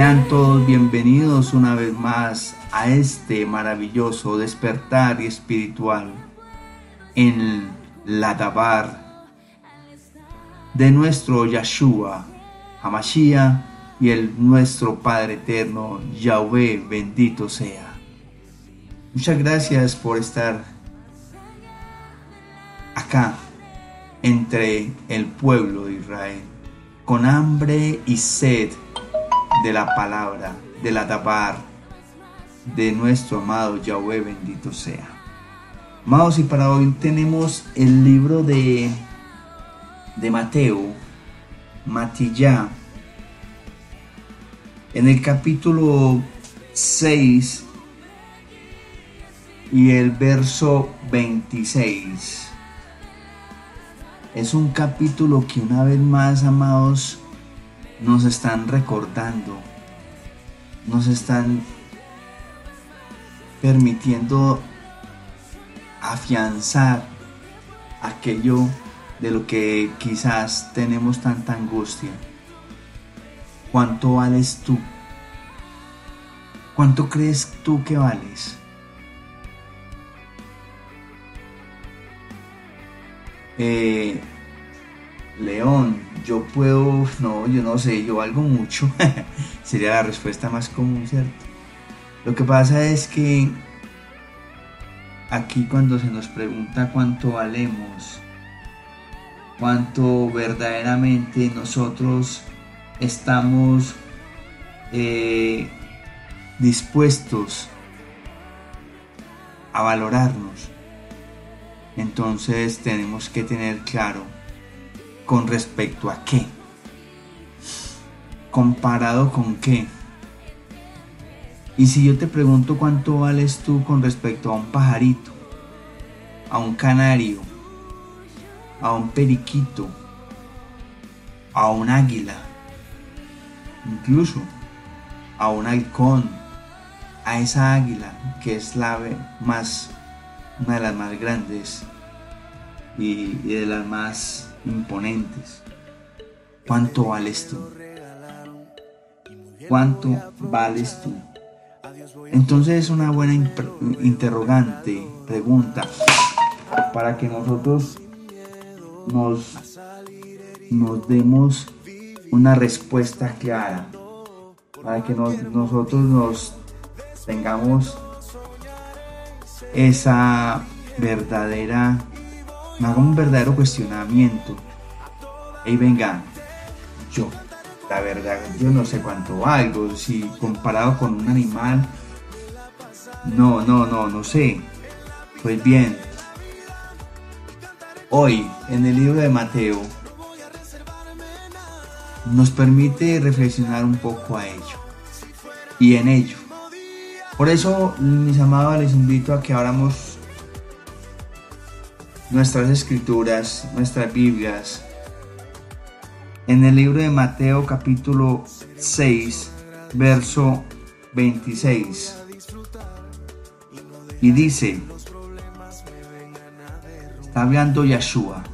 Sean todos bienvenidos una vez más a este maravilloso despertar espiritual en la Dabar de nuestro Yahshua, Hamashiach y el nuestro Padre eterno, Yahweh, bendito sea. Muchas gracias por estar acá entre el pueblo de Israel, con hambre y sed de la palabra, de la tabar, de nuestro amado Yahweh bendito sea. Amados, y para hoy tenemos el libro de, de Mateo, Matillá, en el capítulo 6 y el verso 26. Es un capítulo que una vez más, amados, nos están recordando, nos están permitiendo afianzar aquello de lo que quizás tenemos tanta angustia. ¿Cuánto vales tú? ¿Cuánto crees tú que vales? Eh, León, yo puedo, no, yo no sé, yo valgo mucho. Sería la respuesta más común, ¿cierto? Lo que pasa es que aquí cuando se nos pregunta cuánto valemos, cuánto verdaderamente nosotros estamos eh, dispuestos a valorarnos, entonces tenemos que tener claro con respecto a qué, comparado con qué. Y si yo te pregunto cuánto vales tú con respecto a un pajarito, a un canario, a un periquito, a un águila, incluso a un halcón, a esa águila que es la ave más, una de las más grandes y, y de las más imponentes. ¿Cuánto vales tú? ¿Cuánto vales tú? Entonces es una buena interrogante, pregunta, para que nosotros nos, nos demos una respuesta clara, para que nosotros nos tengamos esa verdadera, haga un verdadero cuestionamiento. Y venga, yo, la verdad, yo no sé cuánto valgo, si comparado con un animal, no, no, no, no sé. Pues bien, hoy en el libro de Mateo nos permite reflexionar un poco a ello y en ello. Por eso, mis amados, les invito a que abramos nuestras escrituras, nuestras Biblias, en el libro de Mateo capítulo 6, verso 26. Y dice, está hablando Yeshua,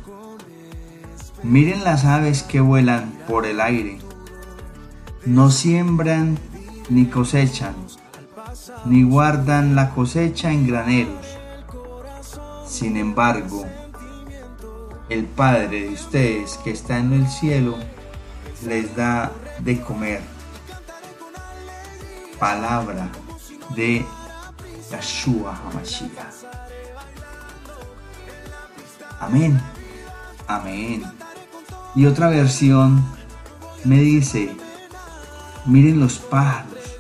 miren las aves que vuelan por el aire, no siembran ni cosechan, ni guardan la cosecha en graneros. Sin embargo, el Padre de ustedes que está en el cielo les da de comer. Palabra de Yahshua HaMashiach. Amén. Amén. Y otra versión me dice, miren los pájaros,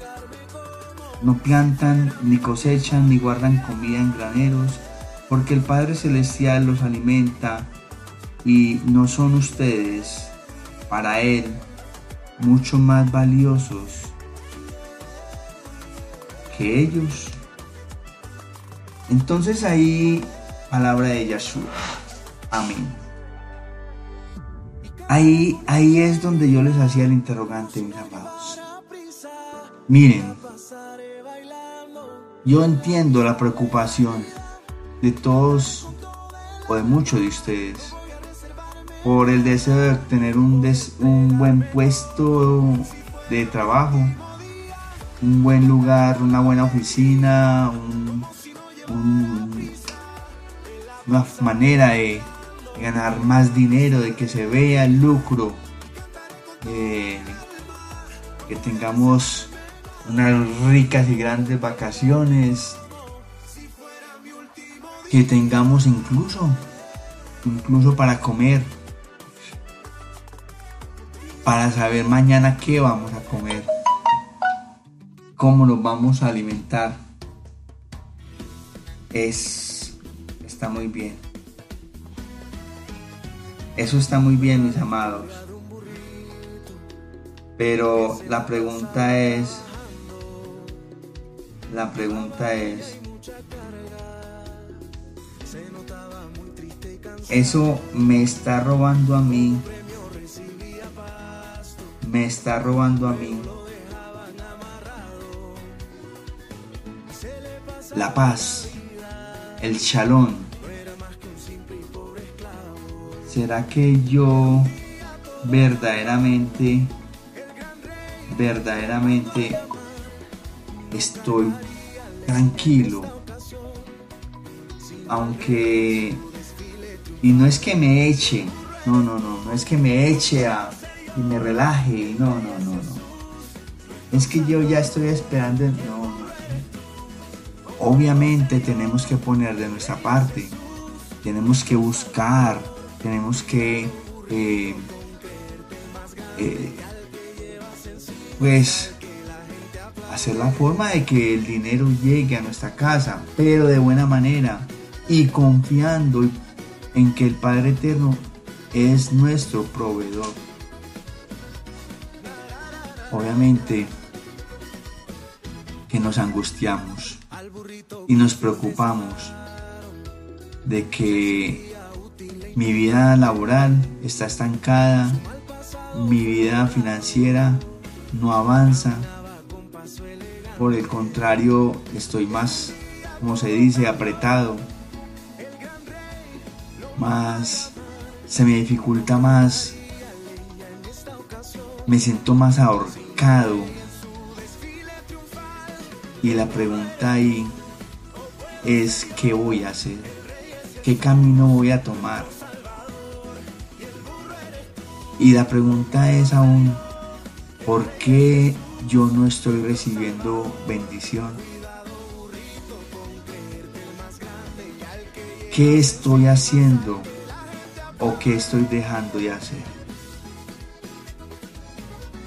no plantan, ni cosechan, ni guardan comida en graneros, porque el Padre Celestial los alimenta y no son ustedes para Él mucho más valiosos que ellos. Entonces ahí, palabra de Yahshua. Amén. Ahí, ahí es donde yo les hacía el interrogante, mis amados. Miren, yo entiendo la preocupación de todos o de muchos de ustedes por el deseo de obtener un, un buen puesto de trabajo, un buen lugar, una buena oficina, una manera de ganar más dinero, de que se vea el lucro, que tengamos unas ricas y grandes vacaciones, que tengamos incluso, incluso para comer para saber mañana qué vamos a comer, cómo nos vamos a alimentar. Es está muy bien. Eso está muy bien, mis amados. Pero la pregunta es la pregunta es eso me está robando a mí me está robando a mí la paz, el chalón. ¿Será que yo verdaderamente, verdaderamente estoy tranquilo? Aunque, y no es que me eche, no, no, no, no es que me eche a, y me relaje. No, no, no, no. Es que yo ya estoy esperando. No, no. Obviamente tenemos que poner de nuestra parte. Tenemos que buscar. Tenemos que... Eh, eh, pues hacer la forma de que el dinero llegue a nuestra casa, pero de buena manera y confiando en que el Padre Eterno es nuestro proveedor. Obviamente que nos angustiamos y nos preocupamos de que mi vida laboral está estancada, mi vida financiera no avanza, por el contrario estoy más, como se dice, apretado, más se me dificulta más, me siento más ahorrado y la pregunta ahí es ¿qué voy a hacer? ¿Qué camino voy a tomar? Y la pregunta es aún, ¿por qué yo no estoy recibiendo bendición? ¿Qué estoy haciendo o qué estoy dejando de hacer?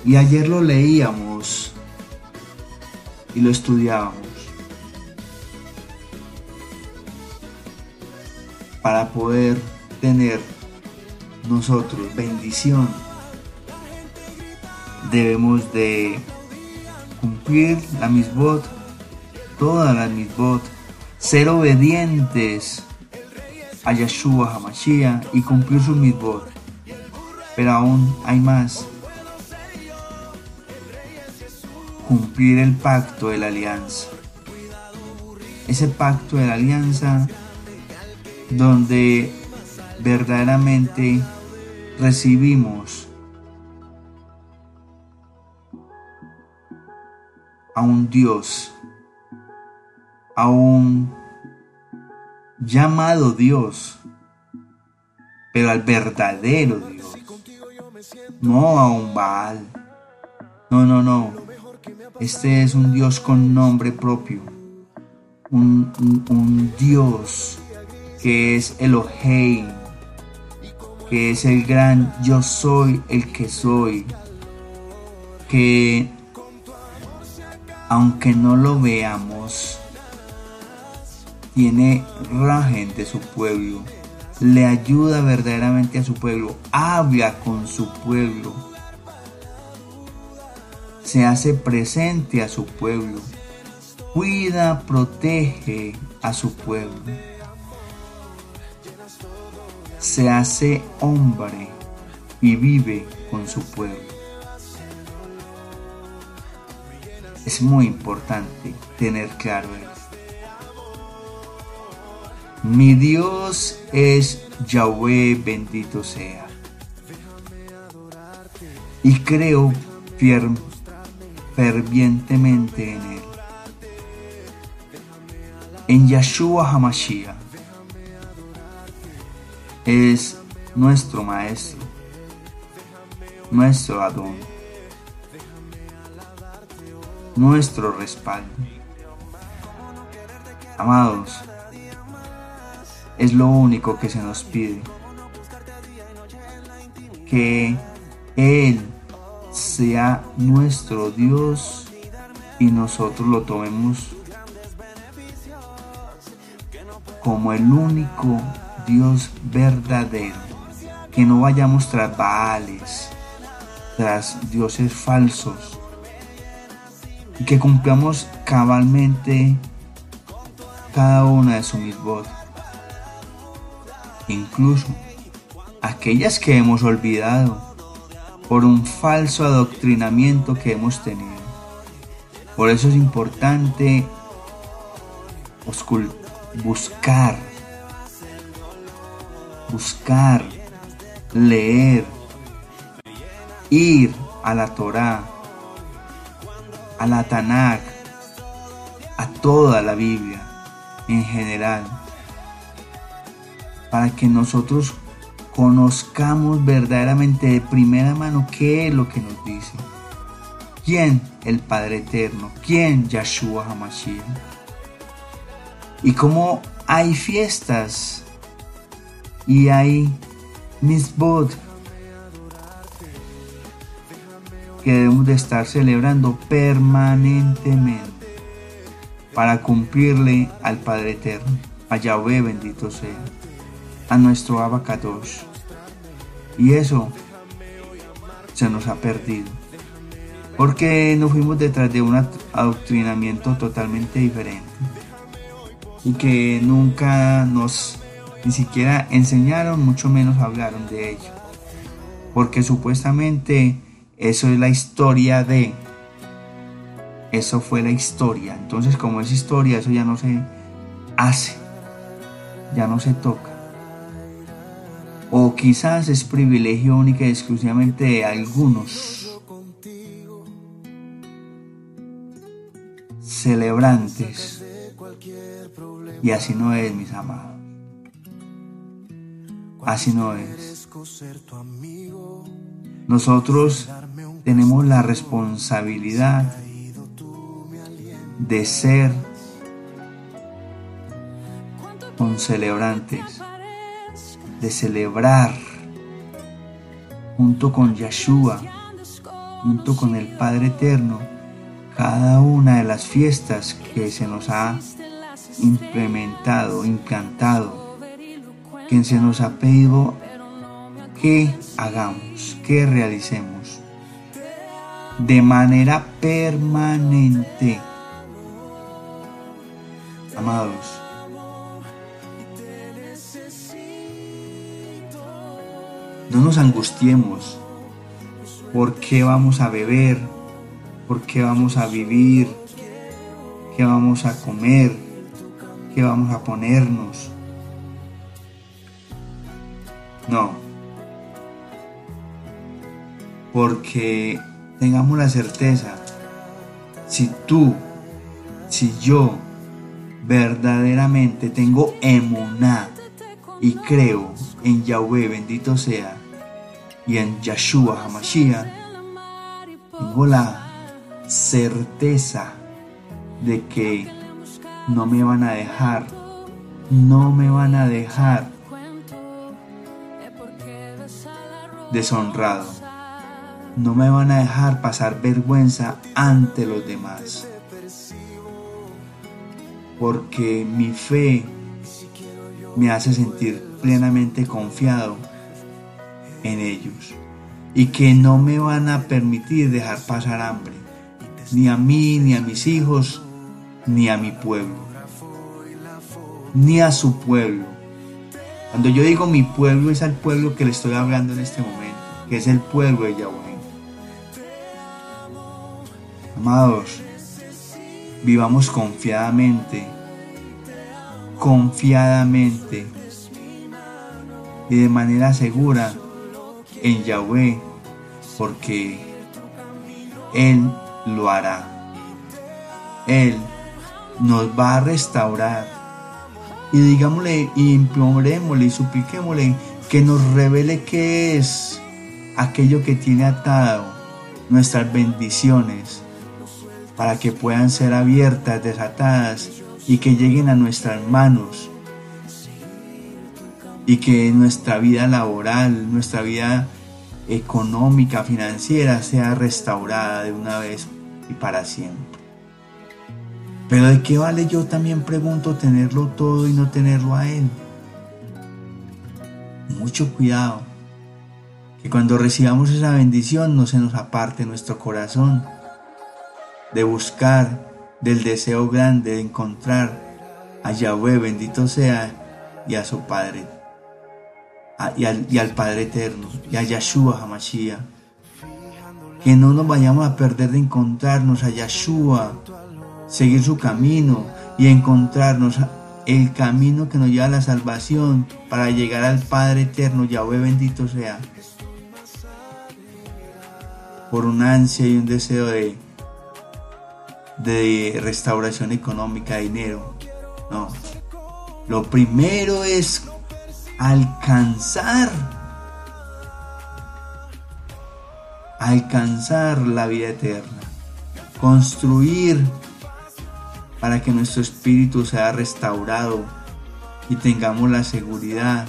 Y ayer lo leíamos y lo estudiábamos. Para poder tener nosotros bendición, debemos de cumplir la misbot, todas las misbot, ser obedientes a Yeshua Hamashiach y cumplir su misbot. Pero aún hay más cumplir el pacto de la alianza. Ese pacto de la alianza donde verdaderamente recibimos a un Dios, a un llamado Dios, pero al verdadero Dios, no a un Baal, no, no, no, este es un Dios con nombre propio. Un, Dios que es Elohim, que es el gran yo soy el que soy, que aunque no lo veamos, tiene rajen de su pueblo, le ayuda verdaderamente a su pueblo, habla con su pueblo se hace presente a su pueblo, cuida, protege a su pueblo, se hace hombre y vive con su pueblo. Es muy importante tener claro esto. Mi Dios es Yahweh, bendito sea. y creo fervientemente en Él. En Yahshua Hamashiach es nuestro Maestro, nuestro Adón, nuestro respaldo. Amados, es lo único que se nos pide. Que Él sea nuestro Dios y nosotros lo tomemos como el único Dios verdadero. Que no vayamos tras Baales, tras dioses falsos. Y que cumplamos cabalmente cada una de sus misbot. Incluso aquellas que hemos olvidado por un falso adoctrinamiento que hemos tenido. Por eso es importante buscar, buscar, leer, ir a la Torá, a la Tanakh, a toda la Biblia en general, para que nosotros conozcamos verdaderamente de primera mano qué es lo que nos dice. ¿Quién? El Padre Eterno. ¿Quién? Yahshua HaMashiach. Y cómo hay fiestas y hay misbod que debemos de estar celebrando permanentemente para cumplirle al Padre Eterno, a Yahweh bendito sea, a nuestro Abacadosh. Y eso se nos ha perdido. Porque nos fuimos detrás de un adoctrinamiento totalmente diferente. Y que nunca nos ni siquiera enseñaron, mucho menos hablaron de ello. Porque supuestamente eso es la historia de... Eso fue la historia. Entonces como es historia, eso ya no se hace. Ya no se toca o quizás es privilegio única y exclusivamente de algunos celebrantes. Y así no es, mis amados. Así no es. Nosotros tenemos la responsabilidad de ser con celebrantes de celebrar junto con Yeshua, junto con el Padre Eterno, cada una de las fiestas que se nos ha implementado, implantado, que se nos ha pedido que hagamos, que realicemos de manera permanente. Amados, No nos angustiemos. ¿Por qué vamos a beber? ¿Por qué vamos a vivir? ¿Qué vamos a comer? ¿Qué vamos a ponernos? No. Porque tengamos la certeza, si tú, si yo verdaderamente tengo emuná y creo en Yahweh, bendito sea, y en Yahshua Hamashiach, tengo la certeza de que no me van a dejar, no me van a dejar deshonrado, no me van a dejar pasar vergüenza ante los demás, porque mi fe me hace sentir plenamente confiado en ellos y que no me van a permitir dejar pasar hambre, ni a mí, ni a mis hijos, ni a mi pueblo, ni a su pueblo. Cuando yo digo mi pueblo es al pueblo que le estoy hablando en este momento, que es el pueblo de Yahweh. Amados, vivamos confiadamente, confiadamente y de manera segura en Yahweh, porque Él lo hará. Él nos va a restaurar. Y digámosle, y implorémosle y supliquémosle que nos revele qué es aquello que tiene atado nuestras bendiciones para que puedan ser abiertas, desatadas y que lleguen a nuestras manos y que nuestra vida laboral, nuestra vida económica, financiera sea restaurada de una vez y para siempre. Pero ¿de qué vale yo también pregunto tenerlo todo y no tenerlo a Él? Mucho cuidado, que cuando recibamos esa bendición no se nos aparte nuestro corazón de buscar, del deseo grande de encontrar a Yahweh, bendito sea, y a su Padre, y, al, Padre eterno, y a Yahshua Hamashiach. Que no nos vayamos a perder de encontrarnos a Yahshua, seguir su camino y encontrarnos el camino que nos lleva a la salvación para llegar al Padre eterno, Yahweh bendito sea, por un ansia y un deseo de, de restauración económica, de dinero. No. Lo primero es alcanzar, alcanzar la vida eterna, construir para que nuestro espíritu sea restaurado y tengamos la seguridad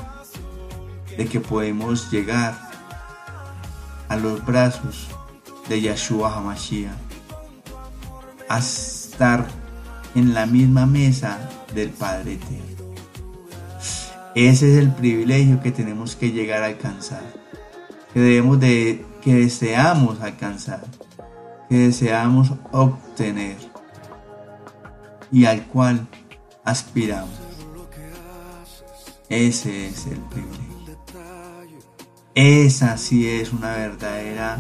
de que podemos llegar a los brazos de Yahshua HaMashiach, a estar en la misma mesa del Padre Eterno. Ese es el privilegio que tenemos que llegar a alcanzar, que debemos de, que deseamos alcanzar, que deseamos obtener y al cual aspiramos. Ese es el privilegio. Esa sí es una verdadera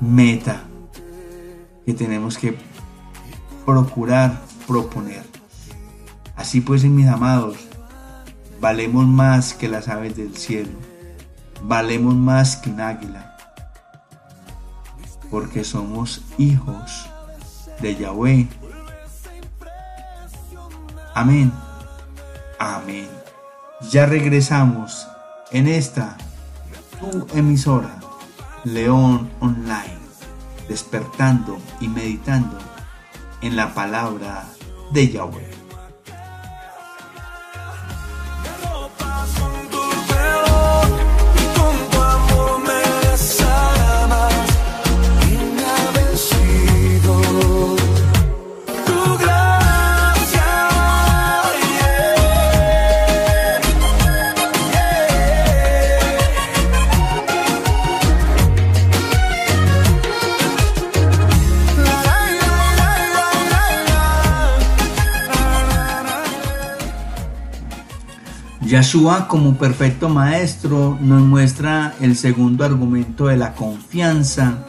meta que tenemos que procurar proponer. Así pues, mis amados, valemos más que las aves del cielo, valemos más que un águila, porque somos hijos de Yahweh Amén. Amén. Ya regresamos en esta tu emisora, León Online, despertando y meditando en la palabra de Yahweh. Yahshua como perfecto maestro nos muestra el segundo argumento de la confianza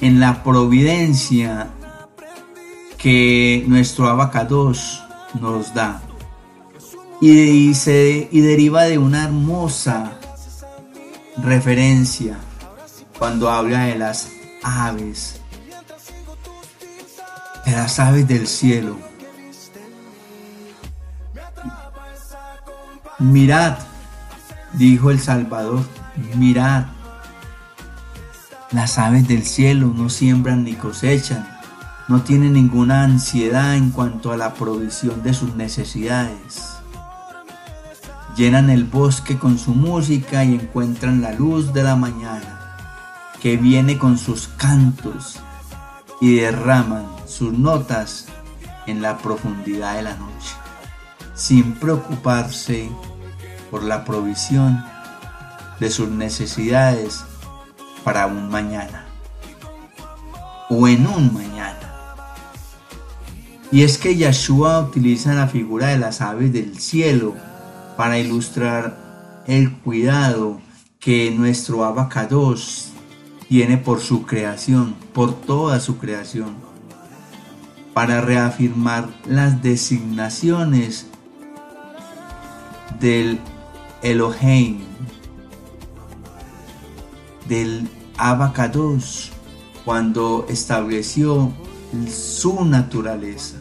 en la providencia que nuestro abacados nos da. Y, y deriva de una hermosa referencia cuando habla de las aves, de las aves del cielo Mirad, dijo el Salvador, mirad. Las aves del cielo no siembran ni cosechan, no tienen ninguna ansiedad en cuanto a la provisión de sus necesidades. Llenan el bosque con su música y encuentran la luz de la mañana, que viene con sus cantos y derraman sus notas en la profundidad de la noche, sin preocuparse por la provisión de sus necesidades para un mañana o en un mañana. Y es que Yahshua utiliza la figura de las aves del cielo para ilustrar el cuidado que nuestro abacados tiene por su creación, por toda su creación, para reafirmar las designaciones del Elohim, del Abacados cuando estableció su naturaleza,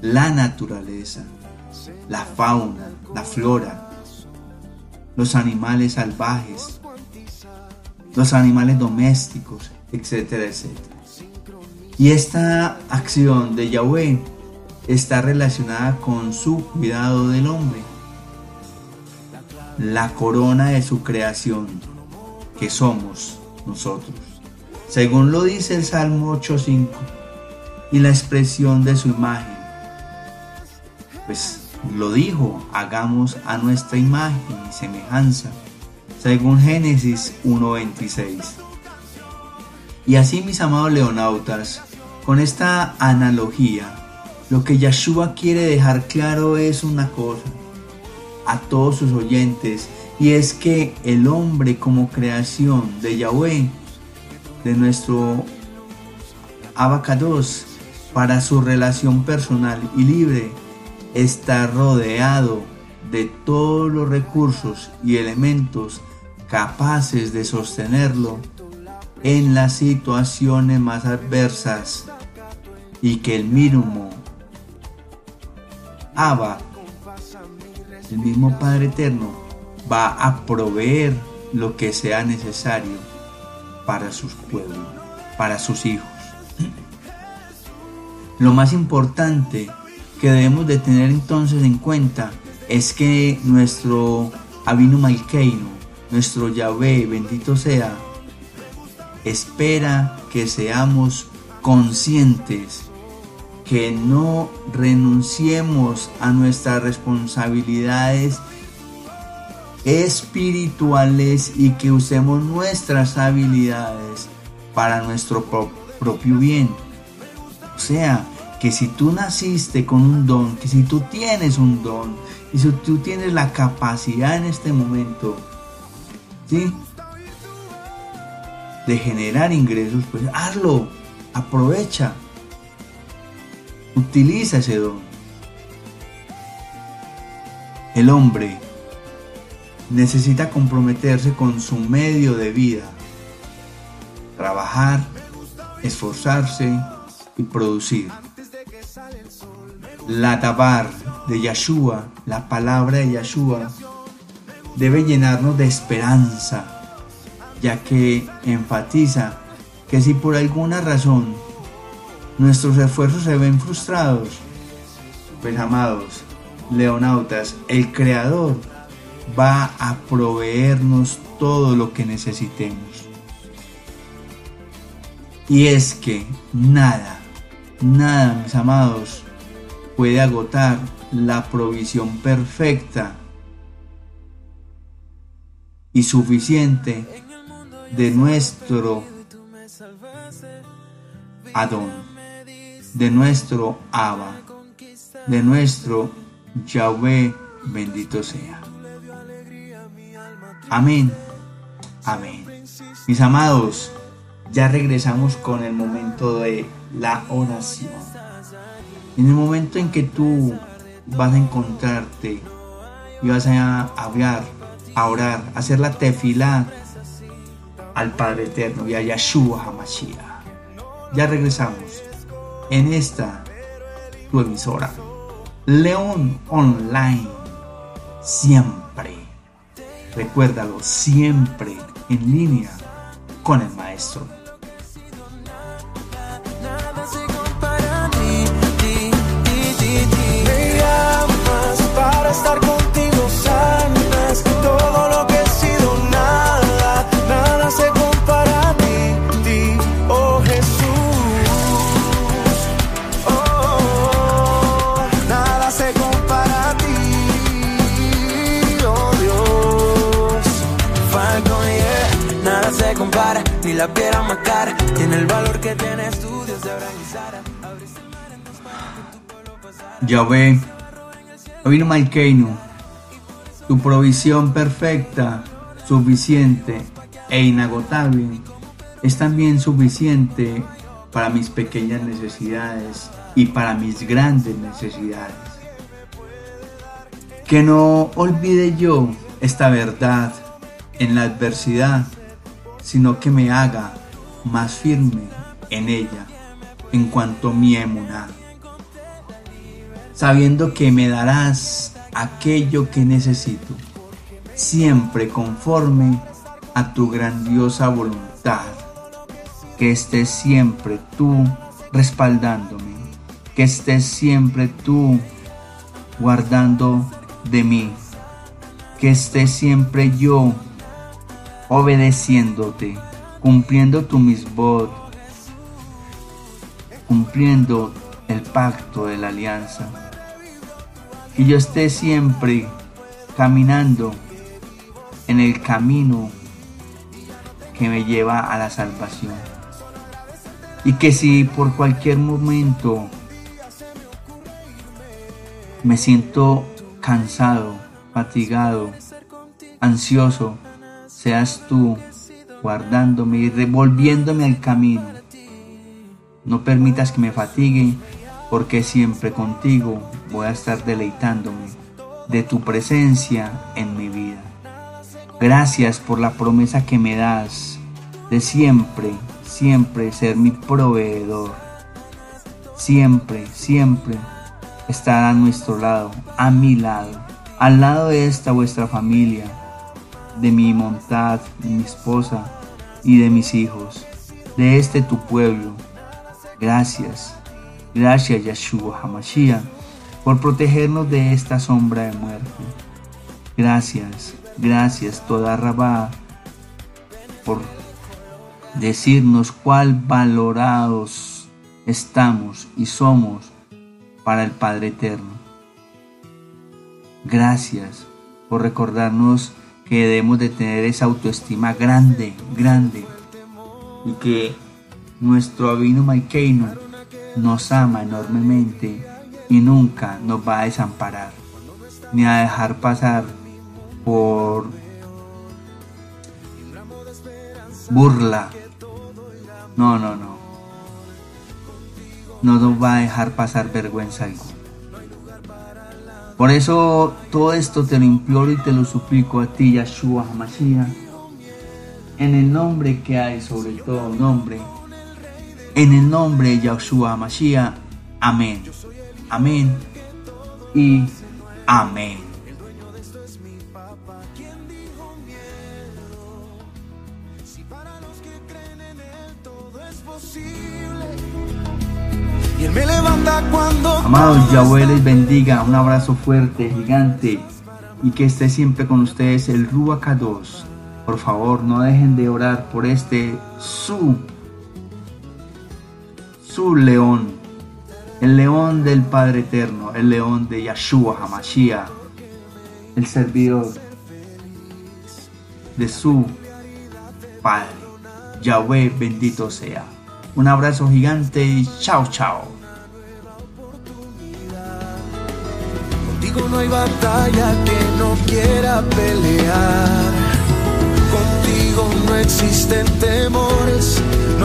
la naturaleza, la fauna, la flora, los animales salvajes, los animales domésticos, etcétera, etcétera. Y esta acción de Yahweh está relacionada con su cuidado del hombre, la corona de su creación, que somos nosotros. Según lo dice el Salmo 8.5 y la expresión de su imagen, pues lo dijo, hagamos a nuestra imagen y semejanza, según Génesis 1.26. Y así, mis amados leonautas, con esta analogía, lo que Yeshua quiere dejar claro es una cosa a todos sus oyentes, y es que el hombre como creación de Yahweh, de nuestro abacados, para su relación personal y libre, está rodeado de todos los recursos y elementos capaces de sostenerlo en las situaciones más adversas y que el mínimo Abba, el mismo Padre Eterno, va a proveer lo que sea necesario para sus pueblos, para sus hijos. Lo más importante que debemos de tener entonces en cuenta es que nuestro Abinu Malkeino, nuestro Yahvé, bendito sea, espera que seamos conscientes, que no renunciemos a nuestras responsabilidades espirituales y que usemos nuestras habilidades para nuestro propio bien. O sea, que si tú naciste con un don, que si tú tienes un don, y si tú tienes la capacidad en este momento, ¿sí? De generar ingresos, pues hazlo, aprovecha, utiliza ese don. El hombre necesita comprometerse con su medio de vida, trabajar, esforzarse y producir. La tabar de Yeshua, la palabra de Yeshua, debe llenarnos de esperanza, ya que enfatiza que si por alguna razón nuestros esfuerzos se ven frustrados, pues amados, leonautas, el Creador va a proveernos todo lo que necesitemos. Y es que nada, nada, mis amados, puede agotar la provisión perfecta y suficiente de nuestro Adón, de nuestro Abba, de nuestro Yahweh, bendito sea. Amén, amén. Mis amados, ya regresamos con el momento de la oración. En el momento en que tú vas a encontrarte y vas a hablar, a orar, a hacer la tefilá al Padre Eterno y a Yahshua HaMashiach. Ya regresamos en esta tu emisora, León Online, siempre. Recuérdalo, siempre en línea con el Maestro. Cara tiene el valor que tiene estudios de organizar. Yahvé, Malkeinu, tu provisión perfecta, suficiente e inagotable es también suficiente para mis pequeñas necesidades y para mis grandes necesidades. Que no olvide yo esta verdad en la adversidad sino que me haga más firme en ella en cuanto mi emuná, sabiendo que me darás aquello que necesito, siempre conforme a tu grandiosa voluntad, que estés siempre tú respaldándome, que estés siempre tú guardando de mí, que esté siempre yo obedeciéndote, cumpliendo tu misbod, cumpliendo el pacto de la alianza. Que yo esté siempre caminando en el camino que me lleva a la salvación. Y que si por cualquier momento me siento cansado, fatigado, ansioso, seas tú guardándome y revolviéndome al camino. No permitas que me fatigue, porque siempre contigo voy a estar deleitándome de tu presencia en mi vida. Gracias por la promesa que me das de siempre, siempre ser mi proveedor. Siempre, siempre estar a nuestro lado, a mi lado, al lado de esta vuestra familia, de mi montad, de mi esposa y de mis hijos, de este tu pueblo. Gracias, gracias Yeshua Hamashiach por protegernos de esta sombra de muerte. Gracias, gracias toda Rabá por decirnos cuál valorados estamos y somos para el Padre Eterno. Gracias por recordarnos que debemos de tener esa autoestima grande, grande, y que nuestro Abino Maikeino nos ama enormemente y nunca nos va a desamparar, ni a dejar pasar por burla. No, no, no. No nos va a dejar pasar vergüenza alguna. Por eso todo esto te lo imploro y te lo suplico a ti, Yahshua HaMashiach, en el nombre que hay sobre todo nombre, en el nombre de Yahshua HaMashiach. Amén. Amén y amén. Amados, Yahweh les bendiga. Un abrazo fuerte, gigante. Y que esté siempre con ustedes el Ruach 2. Por favor, no dejen de orar por este su, su león. El león del Padre Eterno. El león de Yahshua Hamashiach. El servidor de su Padre. Yahweh bendito sea. Un abrazo gigante y chao, chao. No hay batalla que no quiera pelear. Contigo no existe temor.